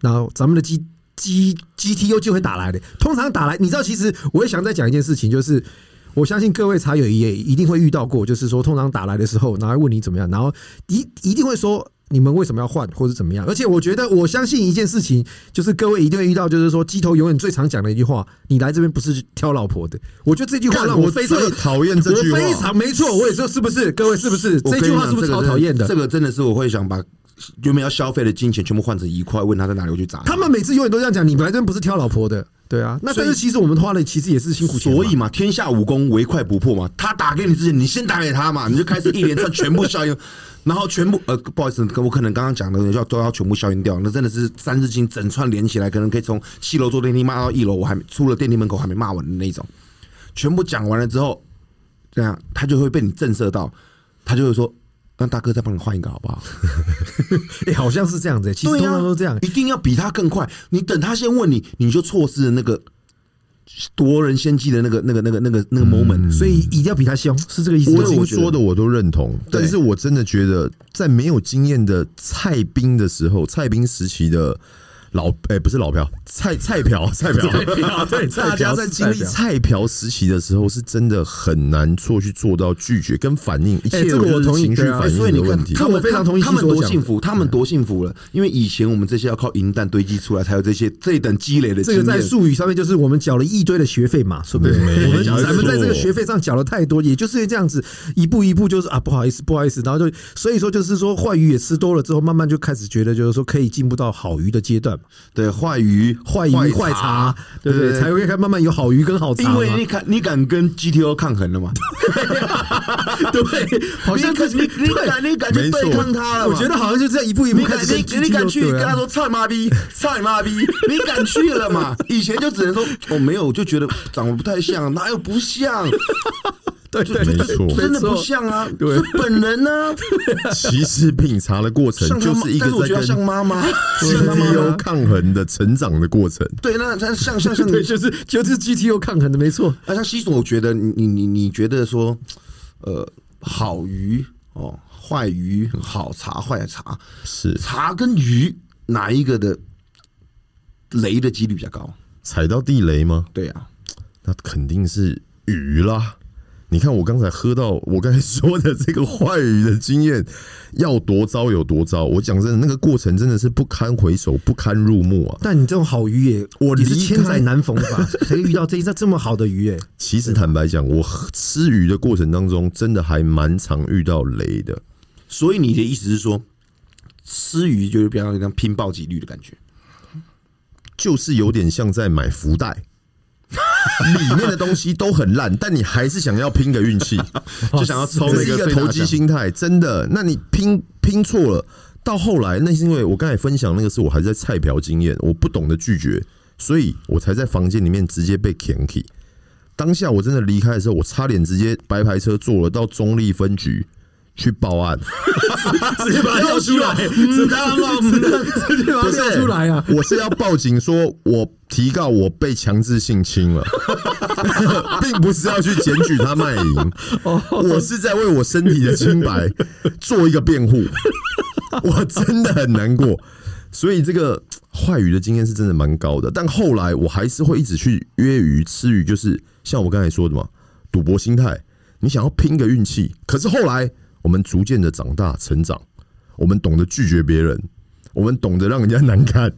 然后咱们的机。G G T U 就会打来的。通常打来，你知道，其实我也想再讲一件事情，就是。我相信各位茶友也一定会遇到过，就是说，通常打来的时候，然后问你怎么样，然后一一定会说你们为什么要换，或者怎么样。而且我觉得，我相信一件事情，就是各位一定会遇到，就是说，鸡头永远最常讲的一句话：你来这边不是挑老婆的。我觉得这句话让
我
非常
的讨厌这句话
我非常没错，我也说是不是？各位是不是？这句话是不是超讨厌的？
这个真的是我会想把原本要消费的金钱全部换成一块，问他在哪里，我去砸
他们每次永远都这样讲，你来这边不是挑老婆的，对啊。那但是其实我们花的其实也是辛苦钱，
所以嘛，天下武功唯快不破嘛。他打给你之前，你先打给他嘛，你就开始一连串全部消音，然后全部呃，不好意思，我可能刚刚讲的要都要全部消音掉，那真的是三字经整串连起来，可能可以从七楼坐电梯骂到一楼，我还没出了电梯门口还没骂完的那种。全部讲完了之后，这样他就会被你震慑到，他就会说：“让大哥再帮你换一个好不好？”
哎，好像是这样子，其实通常都这样。
一定要比他更快。你等他先问你，你就错失了那个夺人先机的那个、那个、那个、那个、那个 moment。
所以一定要比他凶，是这个意思
我？听
我
说的我都认同，但是我真的觉得，在没有经验的蔡兵的时候，蔡兵时期的老哎、不是老朴，菜菜瓢 菜瓢，
对
大家在经历菜瓢时期的时候，是真的很难做去做到拒绝跟反应，一切
我
都是情绪反
所以你看
应的问，题。
这我非常同意
他们多幸福，他们多幸福了。因为以前我们这些要靠银弹堆积出来，才有这些这一等积累的。
这个在术语上面就是我们缴了一堆的学费嘛，是不是？我们
缴
咱们在这个学费上缴了太多，也就是这样子一步一步就是啊，不好意思，不好意思，然后就所以说就是说坏鱼也吃多了之后，慢慢就开始觉得就是说可以进步到好鱼的阶段嘛，
对坏鱼、
坏鱼坏茶，对不对？才会看慢慢有好鱼跟好茶。
因为你敢你敢跟 GTO 抗衡了嘛？
对，好像
你敢你你敢你敢去对抗他了嘛？
我觉得好像就这样一步一步
你敢
开始
你你敢去跟他
说，
说操你妈逼，操你妈逼，你敢去了嘛？以前就只能说哦没有，我就觉得长得不太像，哪有不像？
对对
没错
真的不像啊，
对
是本人呢、
其实品茶的过程就是一
但是我觉得
个在跟
像妈妈
，GTO。抗衡的成长的过程。
对，那他像像像你
对，就是就是 GTO 抗衡的，没错。
啊，像西索，我觉得你你你你觉得说，呃，好鱼哦，坏鱼，好茶，坏茶，
是
茶跟鱼哪一个的雷的几率比较高？
踩到地雷吗？
对啊，
那肯定是鱼啦。你看我刚才喝到我刚才说的这个坏鱼的经验，要多糟有多糟。我讲真的，那个过程真的是不堪回首、不堪入目啊。
但你这种好鱼也，你是
我离开
千载难逢吧？谁遇到这一只这么好的鱼？哎，
其实坦白讲，我吃鱼的过程当中，真的还蛮常遇到雷的。
所以你的意思是说，吃鱼就是比较像拼暴击率的感觉？
就是有点像在买福袋，里面的东西都很烂，但你还是想要拼个运气，
就想要抽那
个投机心态，真的。那你拼拼错了，到后来那是因为我刚才分享那个是我还在菜瓢经验，我不懂得拒绝，所以我才在房间里面直接被 k i 当下我真的离开的时候，我差点直接白牌车坐了到中立分局去报案。
直接把他调出来？直接把他调出来啊！
我是要报警说，我提告我被强制性侵了，并不是要去检举他卖淫，我是在为我身体的清白做一个辩护。我真的很难过，所以这个坏鱼的经验是真的蛮高的。但后来我还是会一直去约鱼吃鱼，就是像我刚才说的嘛，赌博心态，你想要拼个运气。可是后来我们逐渐的长大成长，我们懂得拒绝别人，我们懂得让人家难看，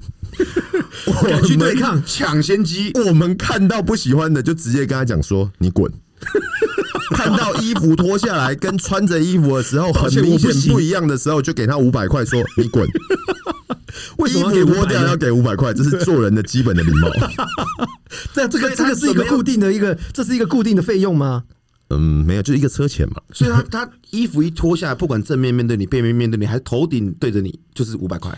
我
敢去对
们
抗，
抢先机，
我们看到不喜欢的，就直接跟他讲说：“你滚。”看到衣服脱下来跟穿着衣服的时候很明显
不
一样的时候，就给他五百块，说：“你滚。”
为什
衣
么要给500
服脱掉要给五百块，这是做人的基本的礼貌。
这这个这个是一个固定的一个，这是一个固定的费用吗？
嗯，没有，就是一个车钱嘛。
所以他他衣服一脱下来，不管正面面对你，背面面对你，还是头顶对着你，就是五百块。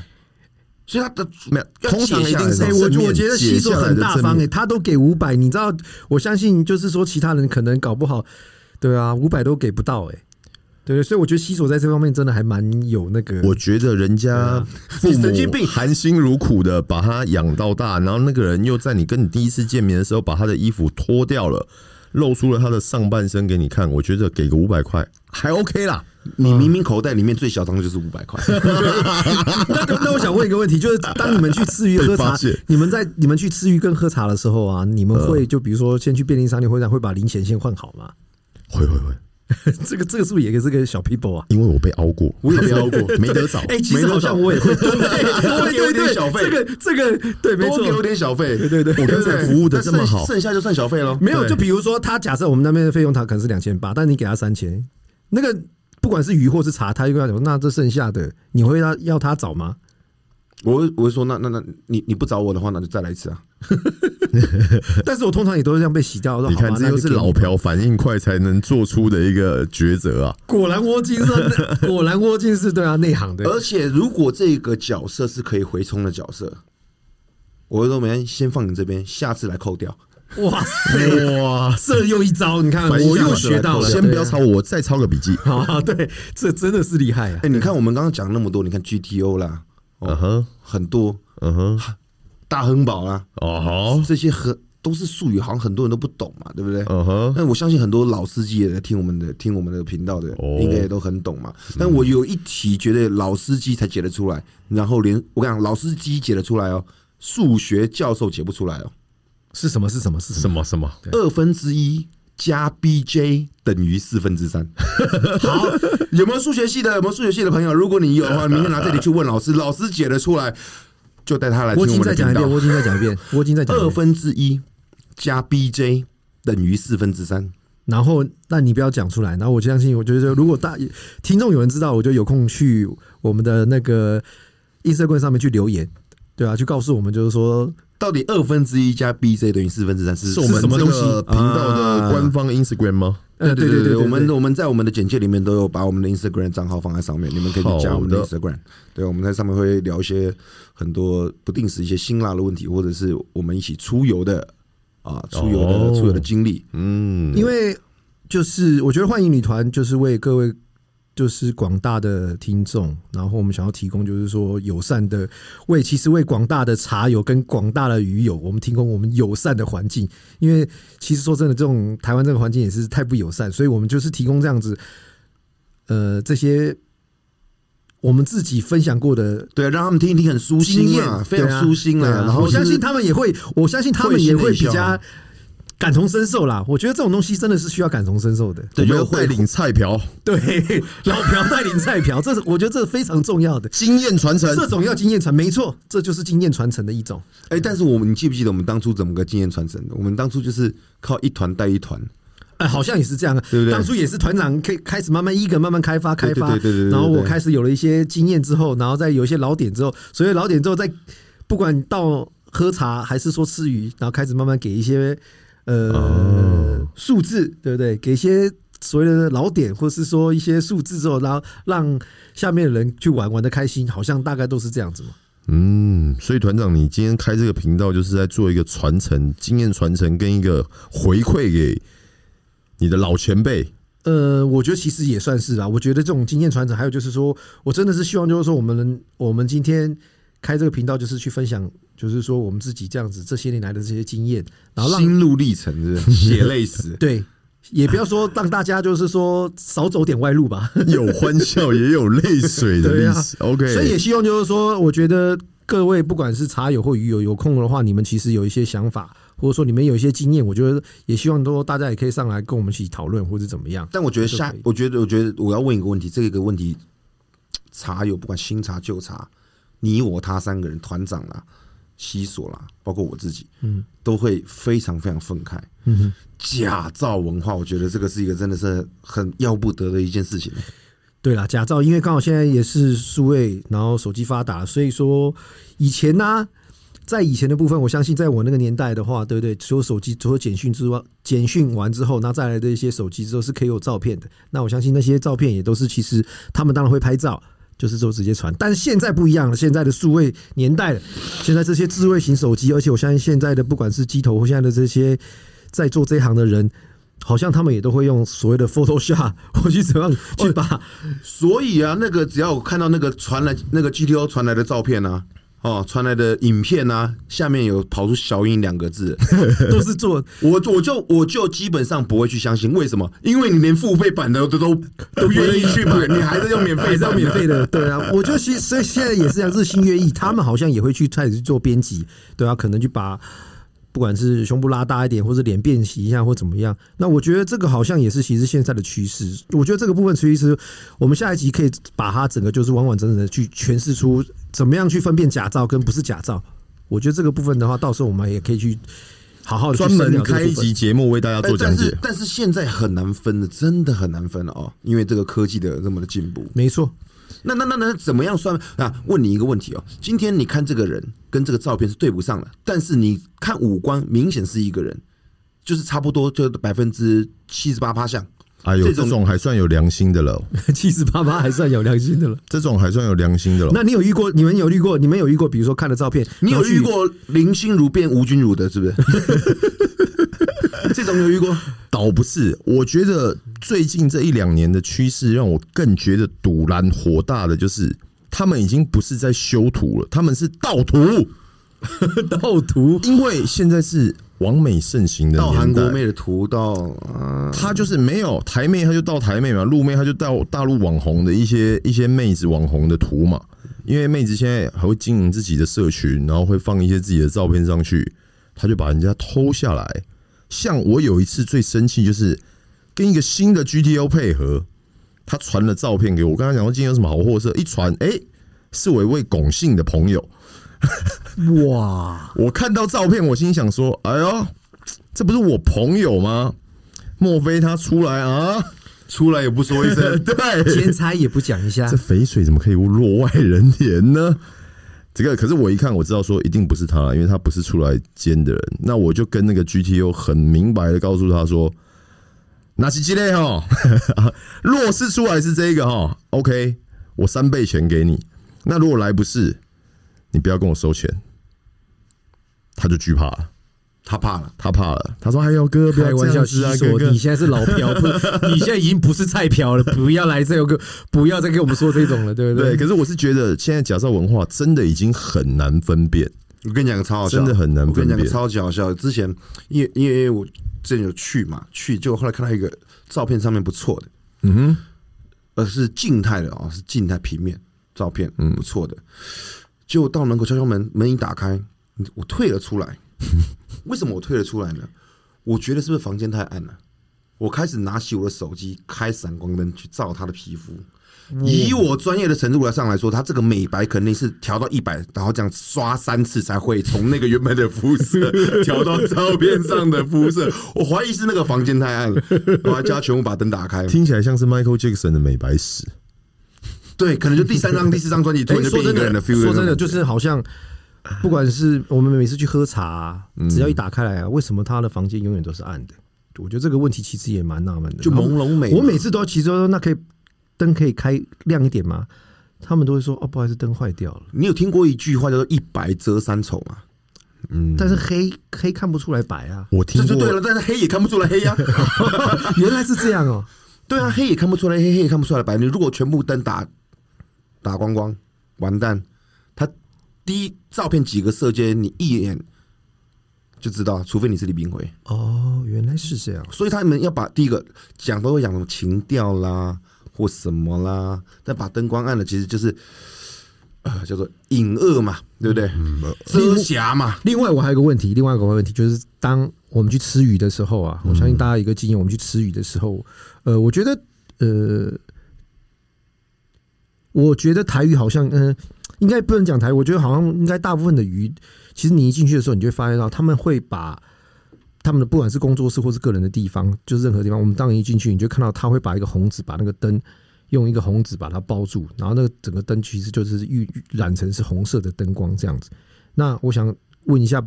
所以他的
没有
要
通常一定是
哎、我我觉得西索很大方哎、
的正面。
他都给五百，你知道，我相信就是说其他人可能搞不好，对啊，五百都给不到哎、对对，所以我觉得西索在这方面真的还蛮有那个，
我觉得人家父母
你神经病。
含辛茹苦的把他养到大，然后那个人又在你跟你第一次见面的时候把他的衣服脱掉了，露出了他的上半身给你看，我觉得给个五百块还 OK 啦。
你明明口袋里面最小张的就是五百块，
那那我想问一个问题，就是当你们去吃鱼喝茶 你们在你们去吃鱼跟喝茶的时候啊，你们会就比如说先去便利商店会长会把零钱先换好吗？
会会会，
这个这个是不是也是个小 people 啊？
因为我被凹过，
我也被凹过
没得找。
哎、其实好像我也会，对
多给我点小费
这个这个对，没错，
多给我点小费。对
对对
我刚才服务的这么好
剩剩下就算小费喽。
没有，就比如说，他假设我们那边的费用他可能是两千八，但你给他三千，那个不管是鱼或是茶，他就跟他讲，那这剩下的你会要要他找吗？
我会我会说，那那那你你不找我的话，那就再来一次啊。
但是我通常也都是这样被洗掉。
你看，这又是老，朴反应快才能做出的一个抉择啊！
果然窝金是，果然窝金是对啊内行的。
而且如果这个角色是可以回冲的角色，我会说没先放你这边，下次来扣掉。
哇塞，
哇，
这又一招，你看我又
下
学到了。
先不要抄我，我再抄个笔记。
啊，对，这真的是厉害啊
哎、！你看我们刚刚讲那么多，你看 GTO 啦，
嗯哼，
很多
嗯哼，
大亨堡啊，
哦好，
这些很都是术语，好像很多人都不懂嘛，对不对？
嗯哼，
但我相信很多老司机也在听我们的听我们的频道的，
哦
应该也都很懂嘛。但我有一题觉得老司机才解得出来，然后连我跟你讲，老司机解得出来哦，数学教授解不出来哦。
是什么？是什么？是什？么
什么？
二分之一加 BJ 等于四分之三。好，有没有数学系的？有没有数学系的朋友？如果你有的话，明天拿这里去问老师，老师解得出来，就带他来听我们的频道
金再讲一遍，。我已经再讲一遍，我已经再讲一遍。
二分之一加 BJ 等于四分之三。
然后，那你不要讲出来。然后我相信，我觉得如果大听众有人知道，我就有空去我们的那个 Instagram 上面去留言，对啊，就告诉我们，就是说
到底二分之一加 BJ 等于四分之三是
是我们
什么东西？
频道的官方 Instagram 吗？
呃，
对对
对对，
我们我们在我们的简介里面都有把我们的 Instagram 账号放在上面，你们可以去加我们的 Instagram。对，我们在上面会聊一些很多不定时一些辛辣的问题，或者是我们一起出游的啊，出游的、
哦
出游的经历。
嗯，
因为就是我觉得幻影女团就是为各位就是广大的听众，然后我们想要提供就是说友善的为其实为广大的茶友跟广大的鱼友，我们提供我们友善的环境。因为其实说真的，这种台湾这个环境也是太不友善，所以我们就是提供这样子，呃，这些我们自己分享过的。
对，让他们听一听，很舒心啊，非常舒心
对啊
然后
我相信他们也会，我相信他们也会比较
笑
感同身受啦。我觉得这种东西真的是需要感同身受的。
我们要带领菜瓢，
对，老朴带领菜瓢，这是我觉得这是非常重要的。
经验传承。
这种要经验传，没错，这就是经验传承的一种。
哎，但是我们你记不记得我们当初怎么个经验传承的？我们当初就是靠一团带一团。
哎，好像也是这样啊，
对不对
当初也是团长开开始慢慢一个慢慢开发开发，
对对对对对
然后我
对
开始有了一些经验之后，然后再有一些老点之后，所以老点之后再不管到喝茶还是说吃鱼，然后开始慢慢给一些呃、
哦
数字，对不对？给一些所谓的老点，或是说一些数字之后，然后让下面的人去玩玩的开心，好像大概都是这样子嘛。
嗯，所以团长，你今天开这个频道，就是在做一个传承、经验传承跟一个回馈给你的老前辈。
呃，我觉得其实也算是啦。我觉得这种经验传承，还有就是说我真的是希望，就是说我们能，我们今天开这个频道，就是去分享，就是说我们自己这样子这些年来的这些经验，然后让
心路历程，是不是？血泪史。
对，也不要说让大家就是说少走点歪路吧。
有欢笑，也有泪水的
对啊
历史。OK，
所以也希望就是说，我觉得各位不管是茶友或鱼友，有空的话，你们其实有一些想法，或者说你们有一些经验，我觉得也希望都大家也可以上来跟我们一起讨论，或者怎么样。
但我觉得下我觉得，我觉得我要问一个问题，这个问题，茶友不管新茶旧茶，你我他三个人，团长啦、西索啦，包括我自己，
嗯，
都会非常非常愤慨。
嗯哼。
假造文化，我觉得这个是一个真的是很要不得的一件事情。
对啦，假造，因为刚好现在也是数位，然后手机发达，所以说以前呢、在以前的部分，我相信在我那个年代的话，对不对？除了手机，除了简讯之外，简讯完之后，那再来的一些手机之后是可以有照片的。那我相信那些照片也都是，其实他们当然会拍照，就是就直接传。但是现在不一样了，现在的数位年代了，现在这些智慧型手机，而且我相信现在的不管是机头或现在的这些在做这一行的人。好像他们也都会用所谓的 Photoshop 或去怎样去把
所以啊，那个只要我看到那个传来那个 GTO 传来的照片啊，哦，传来的影片啊，下面有跑出“小英”两个字，
都是做
我我就我就基本上不会去相信，为什么？因为你连付费版的都都都愿意去买，你还是用免费
还是要免费的，对啊，我就其实所以现在也是这样，日新月异，他们好像也会去开始去做编辑，对啊，可能去把不管是胸部拉大一点，或者脸变形一下，或怎么样。那我觉得这个好像也是其实现在的趋势。我觉得这个部分其实我们下一集可以把它整个就是完完整整的去诠释出怎么样去分辨假照跟不是假照。我觉得这个部分的话，到时候我们也可以去好好
专门开一集节目为大家做讲解。
但是但是现在很难分的，真的很难分了哦，因为这个科技的那么的进步。
没错，
那那那那怎么样算啊？问你一个问题哦，今天你看这个人跟这个照片是对不上了，但是你看五官明显是一个人，就是差不多就百分之七十八趴像。
哎呦，
这种
还算有良心的了，
七十八八还算有良心的了。
这种还算有良心的了。
那你有遇过？你们有遇过？你们有遇过？比如说看了照片，
你有遇过林心如变吴君如的，是不是？这种有遇过？
倒不是，我觉得最近这一两年的趋势让我更觉得堵然火大的，就是他们已经不是在修图了，他们是盗图。
盗图？
因为现在是完美盛行的
到
年代，
韩国妹的图到啊，
他就是没有台妹，他就到台妹嘛；陆妹，他就到大陆网红的一些一些妹子网红的图嘛。因为妹子现在还会经营自己的社群，然后会放一些自己的照片上去，他就把人家偷下来。像我有一次最生气，就是跟一个新的 GTO 配合，他传了照片给我，我跟他讲说今天有什么好货色，一传，哎、是我一位龚姓的朋友。
哇！
我看到照片，我心想说：“哎呦，这不是我朋友吗？莫非他出来啊？
出来也不说一声，
对，
兼差也不讲一下
这，肥水怎么可以落外人田呢？这个可是我一看，我知道说一定不是他，因为他不是出来奸的人。那我就跟那个 GTO 很明白的告诉他说：拿起鸡肋哈，若是出来是这个哈，OK，我三倍钱给你。那如果来不是，你不要跟我收钱。他就惧怕了。
他怕了。
他怕了，他说：“哎呦哥，不要
开玩笑，西
这样子啊，哥
索，
哥
你。现在是老漂，不，你现在已经不是菜漂了，不要来这个，不要再跟我们说这种了，对”不
对，
对？
可是我是觉得现在假造文化真的已经很难分辨。
我跟你讲个超好笑，
真的很难
我跟你讲个
分辨
超级好笑。之前因为因为我之前有去嘛，去结果后来看到一个照片上面不错的，
嗯哼，
呃是静态的哦，是静态平面照片，
嗯
不错的。结果到门口敲敲门，门一打开，我退了出来。为什么我退了出来呢？我觉得是不是房间太暗了？我开始拿起我的手机开闪光灯去照他的皮肤。以我专业的程度来上来说，他这个美白肯定是调到一百，然后这样刷三次才会从那个原本的肤色 调到照片上的肤色。我怀疑是那个房间太暗了，我还叫他全部把灯打开。
听起来像是 Michael Jackson 的美白史。
对，可能就第三张、第四张专辑突然就
说真
变一个人的
说真的，就是好像不管是我们每次去喝茶啊、只要一打开来啊，为什么他的房间永远都是暗的？我觉得这个问题其实也蛮纳闷的。
就朦胧美
我每次都要骑车说，那可以灯可以开亮一点吗？他们都会说哦，不好意思，灯坏掉了。
你有听过一句话叫做“一白遮三丑”吗？
嗯但是黑黑看不出来白啊，
我听过
这就对了，但是黑也看不出来黑呀、
原来是这样哦。
对啊，黑也看不出来黑，黑也看不出来白。你如果全部灯打打光光，完蛋。他第一照片几个色阶，你一眼就知道，除非你是李冰辉。
哦，原来是这样。
所以他们要把第一个讲都会讲什么情调啦，或什么啦，但把灯光暗了，其实就是呃叫做隐恶嘛，对不对？遮瑕嘛。
另外，我还有一个问题，另外一个问题就是，当我们去吃鱼的时候啊，我相信大家一个经验，我们去吃鱼的时候，呃，我觉得，呃，我觉得台语好像，嗯、应该不能讲台语，我觉得好像应该大部分的鱼，其实你一进去的时候，你就会发现到他们会把他们的不管是工作室或是个人的地方，就是任何地方，我们当一进去，你就看到他会把一个红纸把那个灯。用一个红纸把它包住，然后那个整个灯其实就是预染成是红色的灯光这样子。那我想问一下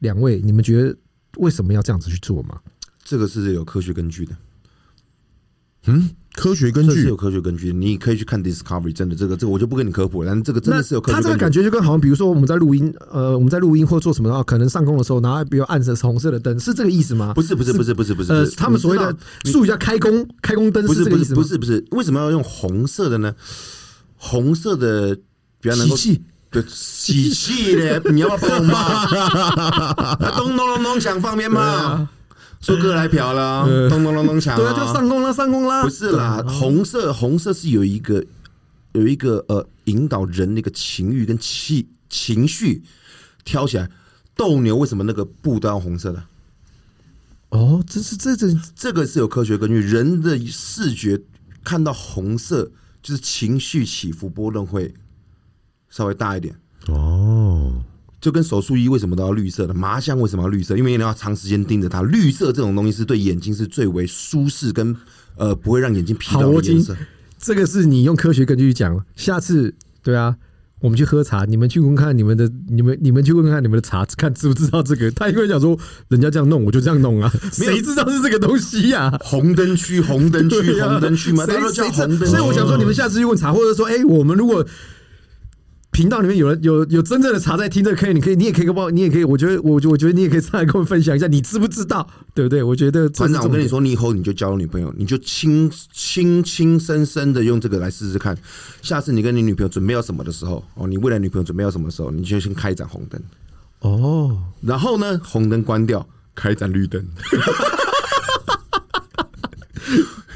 两位，你们觉得为什么要这样子去做吗？
这个是有科学根据的，
嗯，科学根据
这是有科学根据。你可以去看 Discovery，真的这个这个我就不跟你科普了，但是这个真的是有科学根据。
他这个感觉就跟好像比如说我们在录音，呃，我们在录音或做什么的话，可能上工的时候，然后比如暗着红色的灯，是这个意思吗？
不是不是不是不是不是，
呃他们所谓的术语叫开工开工灯
不是不是
这个意思吗？
不是不是，为什么要用红色的呢？红色的比较能够
喜气
对喜气的，你要不要帮我骂？咚咚咚咚响放鞭炮，说哥来嫖了，咚咚咚咚响，
对啊，就上攻了，上攻了。
不是啦，红色红色是有一个有一个呃引导人的一个情欲跟气情绪挑起来。斗牛为什么那个布都要红色的？
哦，这是这这
这个是有科学根据，人的视觉看到红色就是情绪起伏波动会稍微大一点。
哦，
就跟手术衣为什么都要绿色的，麻将为什么要绿色？因为你要长时间盯着它，绿色这种东西是对眼睛是最为舒适跟呃不会让眼睛疲劳的颜色。
这个是你用科学根据去讲，下次对啊，我们去喝茶，你们去问看你们的，你们你们去问看你们的茶，看知不知道这个？他因为想说，人家这样弄，我就这样弄啊，谁知道是这个东西呀、
红灯区，红灯区，红灯区嘛，大
谁
家都叫红灯区。
所以我想说，你们下次去问茶，或者说，哎、我们如果频道里面有人有有真正的茶在听这个，可以，你可以，你也可以跟我，你也可以，我觉得，我我觉得你也可以上来跟我们分享一下，你知不知道？对不对？我觉得这
团长，我跟你说，你以后你就交女朋友，你就轻轻轻生生的用这个来试试看。下次你跟你女朋友准备要什么的时候，哦，你未来女朋友准备要什么的时候，你就先开一盏红灯，
哦，
然后呢，红灯关掉，开一盏绿灯。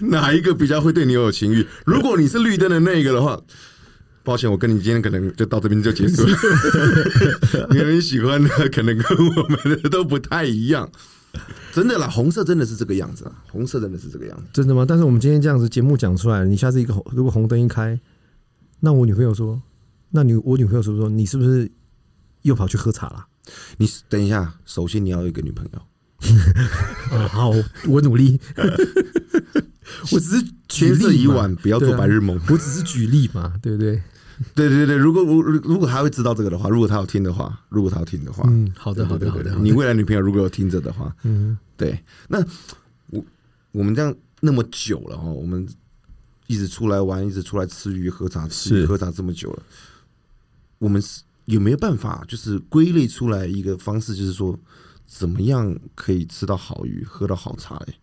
哪一个比较会对你有情欲？如果你是绿灯的那一个的话，抱歉，我跟你今天可能就到这边就结束了。你们喜欢的可能跟我们的都不太一样。真的啦，红色真的是这个样子啊，红色真的是这个样子。
真的吗？但是我们今天这样子节目讲出来，你下次一个红，如果红灯一开，那我女朋友说，那你我女朋友说说，你是不是又跑去喝茶了？
你等一下，首先你要有一个女朋友，
啊，好，我努力。我只是举例嘛
已晚，不要做白日梦。
我只是举例嘛，对不对？
对对对，如果如如果他会知道这个的话，如果他要听的话，如果他要听的话，
嗯，好的，好的，好的。
你未来女朋友如果有听着的话，
嗯，
对，那我我们这样那么久了哈，我们一直出来玩，一直出来吃鱼喝茶，吃鱼喝茶这么久了，我们是有没有办法就是归类出来一个方式，就是说怎么样可以吃到好鱼，喝到好茶、欸？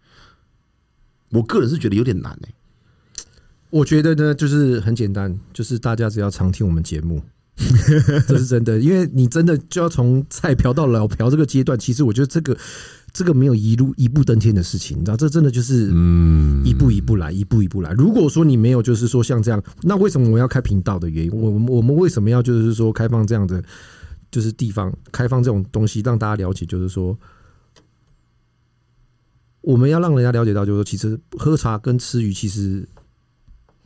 我个人是觉得有点难哎、
我觉得呢，就是很简单，就是大家只要常听我们节目，这是真的。因为你真的就要从菜瓢到老瓢这个阶段，其实我觉得这个这个没有一路一步登天的事情，你知道，这真的就是
嗯，
一步一步来，一步一步来。如果说你没有，就是说像这样，那为什么我要开频道的原因？我我们为什么要就是说开放这样的就是地方，开放这种东西，让大家了解，就是说我们要让人家了解到，就是说，其实喝茶跟吃鱼，其实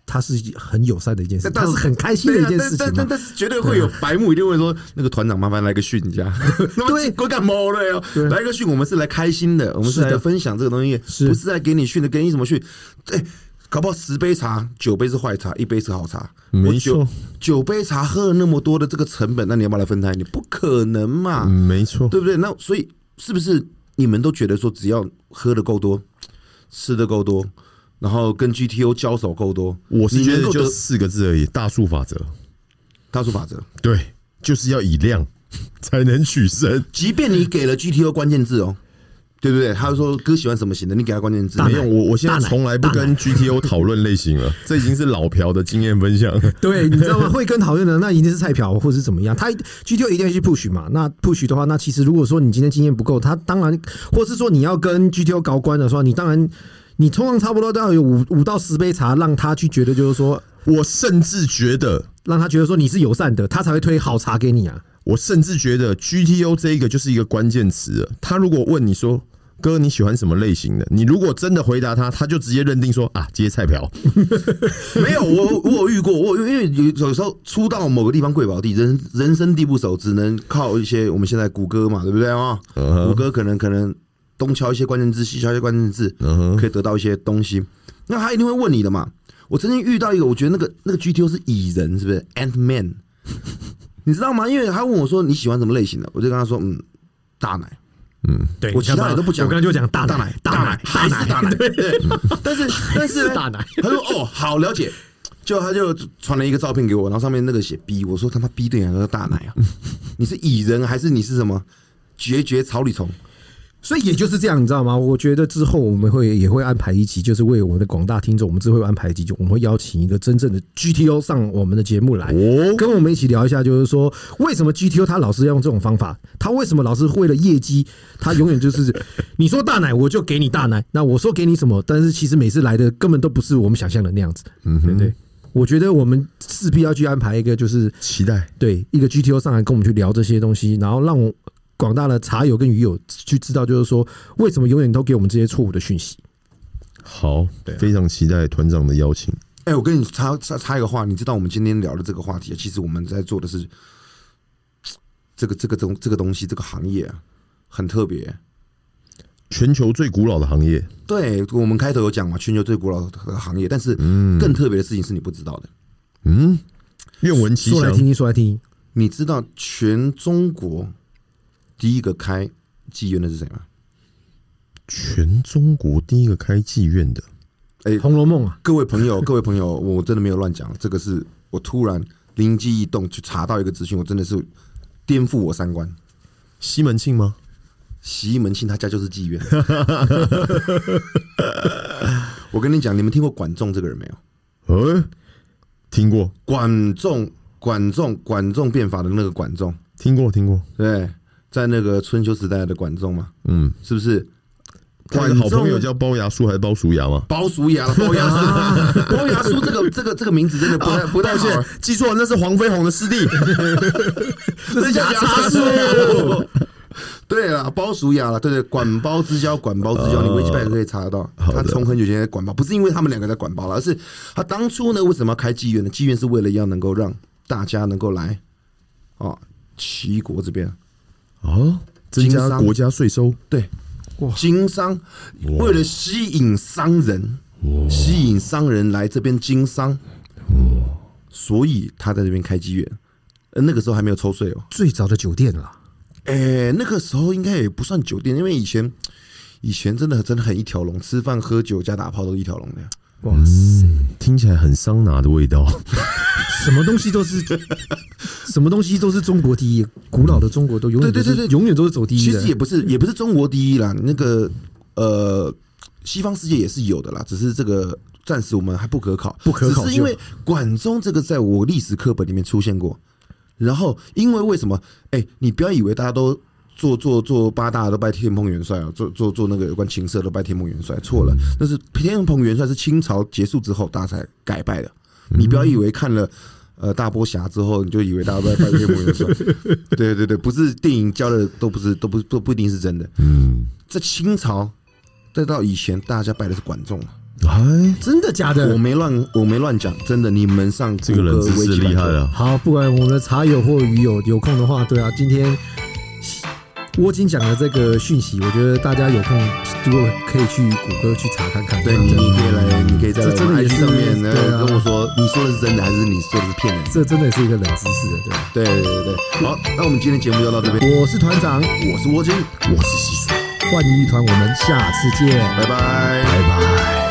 它是很友善的一件事，但是很开心的一件事情
但但是绝对会有白目一定会说，那个团长麻烦来个训一下，
对
我感冒了哟，来个训，我们是来开心的，我们是来分享这个东西，不是来给你训的？给你怎么训？哎，搞不好十杯茶，九杯是坏茶，一杯是好茶。
没错，
九杯茶喝了那么多的这个成本，那你要不要来分摊？你不可能嘛，
嗯没错，
对不对？那所以是不是你们都觉得说，只要喝的够多，吃的够多，然后跟 GTO 交手够多，
我是觉得就四个字而已，大数法则。
大数法则。
对，就是要以量 才能取胜。
即便你给了 GTO 关键字哦，对不对？他说哥喜欢什么型的，你给他关键字
没用，我我现在从来不跟 GTO 讨论类型了，这已经是老朴的经验分享。
对，你知道吗？会跟讨论的那一定是菜朴或者是怎么样，他 GTO 一定要去 push 嘛。那 push 的话，那其实如果说你今天经验不够，他当然，或是说你要跟 GTO 高官的时候，你当然你通常差不多都要有五五到十杯茶，让他去觉得就是说，
我甚至觉得，
让他觉得说你是友善的，他才会推好茶给你啊。
我甚至觉得 GTO 这一个就是一个关键词了。他如果问你说。哥，你喜欢什么类型的？你如果真的回答他，他就直接认定说啊，接菜瓢。
没有，我我有遇过，我因为有有时候出到某个地方贵宝地，人人生地不熟，只能靠一些我们现在谷歌嘛，对不对啊？
嗯
谷歌可能可能东敲一些关键字，西敲一些关键字，
嗯
可以得到一些东西。那他一定会问你的嘛。我曾经遇到一个，我觉得那个那个 GTO 是蚁人，是不是？Ant Man？你知道吗？因为他问我说你喜欢什么类型的，我就跟他说嗯，大奶。嗯。
对
我其他的都不讲，
我刚刚就讲大
大
奶，
大奶。大奶。大奶，对。但是 但是
大奶。
他说哦好了解，就他就传了一个照片给我，然后上面那个写 B，我说他妈 B 对你来说大奶啊，你是蚁人还是你是什么？绝绝草履虫？
所以也就是这样，你知道吗？我觉得之后我们会也会安排一集，就是为我们的广大听众，我们之后会安排一集，就我们会邀请一个真正的 GTO 上我们的节目来，
哦
跟我们一起聊一下，就是说为什么 GTO 他老是要用这种方法，他为什么老是为了业绩，他永远就是你说大奶我就给你大奶，那我说给你什么，但是其实每次来的根本都不是我们想象的那样子，
嗯
对不对？我觉得我们势必要去安排一个，就是
期待。
对一个 GTO 上来跟我们去聊这些东西，然后让我广大的茶友跟鱼友去知道，就是说为什么永远都给我们这些错误的讯息。
好
对啊，
非常期待团长的邀请。
哎、我跟你插插插一个话，你知道我们今天聊的这个话题，其实我们在做的是这个这个东这个东西这个行业啊，很特别。
全球最古老的行业，
对我们开头有讲嘛，全球最古老的行业，但是更特别的事情是你不知道的。
嗯，愿闻其详。
说来听听，说来听听。
你知道全中国第一个开妓院的是谁吗？
全中国第一个开妓院的，《哎
红楼梦》啊，
各位朋友，各位朋友，我真的没有乱讲，这个是我突然灵机一动去查到一个资讯，我真的是颠覆我三观。
西门庆吗？
西门庆他家就是妓院。我跟你讲，你们听过管仲这个人没有？
呃，听过，
管仲，管仲，管仲变法的那个管仲，
听过，听过。
对，在那个春秋时代的管仲嘛，
嗯，
是不是？
他有个好朋友叫包牙叔还是包叔牙吗？
包叔牙了，包牙叔，包牙叔这个这个这个名字真的不太不太好
抱歉，记错了，那是黄飞鸿的师弟。
这是牙叉叔。对了，包叔牙了，对对，管包之交，管包之交，你维基百科可以查得到。他从很久以前在管包，不是因为他们两个在管包了，而是他当初呢为什么要开妓院呢？妓院是为了要能够让大家能够来哦齐国这边
哦，增加国家税收。
对，经商，为了吸引商人，吸引商人来这边经商，所以他在这边开妓院。呃，那个时候还没有抽税哦。
最早的酒店啦，
哎、那个时候应该也不算酒店，因为以前以前真的真的很一条龙，吃饭喝酒加打炮都一条龙的呀。
哇塞，
听起来很桑拿的味道。
什么东西都是，什么东西都是中国第一，古老的中国都永远
对对对对
永远都是走第一
其实。也不是也不是中国第一啦，那个呃，西方世界也是有的啦，只是这个暂时我们还不可考，
不可考
只是因为管仲这个在我历史课本里面出现过，然后因为为什么？哎、你不要以为大家都。做做做八大都拜天蓬元帅啊，做做做那个有关情色都拜天蓬元帅，错了，那是天蓬元帅是清朝结束之后大家才改拜的。你不要以为看了呃大波侠之后，你就以为大家都在拜天蓬元帅，对对对，不是电影教的都不是都不都不一定是真的。
嗯，
在清朝再到以前大家拜的是管仲啊，
哎，
真的假的我？
没乱我没乱讲，真的，你们上
这个人真是厉害
了。
了。
好，不管我们的茶友或鱼友有空的话，对啊，今天窝金讲的这个讯息，我觉得大家有空如果可以去谷歌去查看看。
对你，你可以来，你可以在
这真的也
IG
是
上面呢
对啊
跟我说，你说的是真的还是你说的是骗人的？
这真的是一个冷知识的，对吧？
对对对对，好，那我们今天节目就到这边，
我是团长，
我是窝金，
我是西叔，
幻影一团，我们下次见。
拜拜。
拜拜。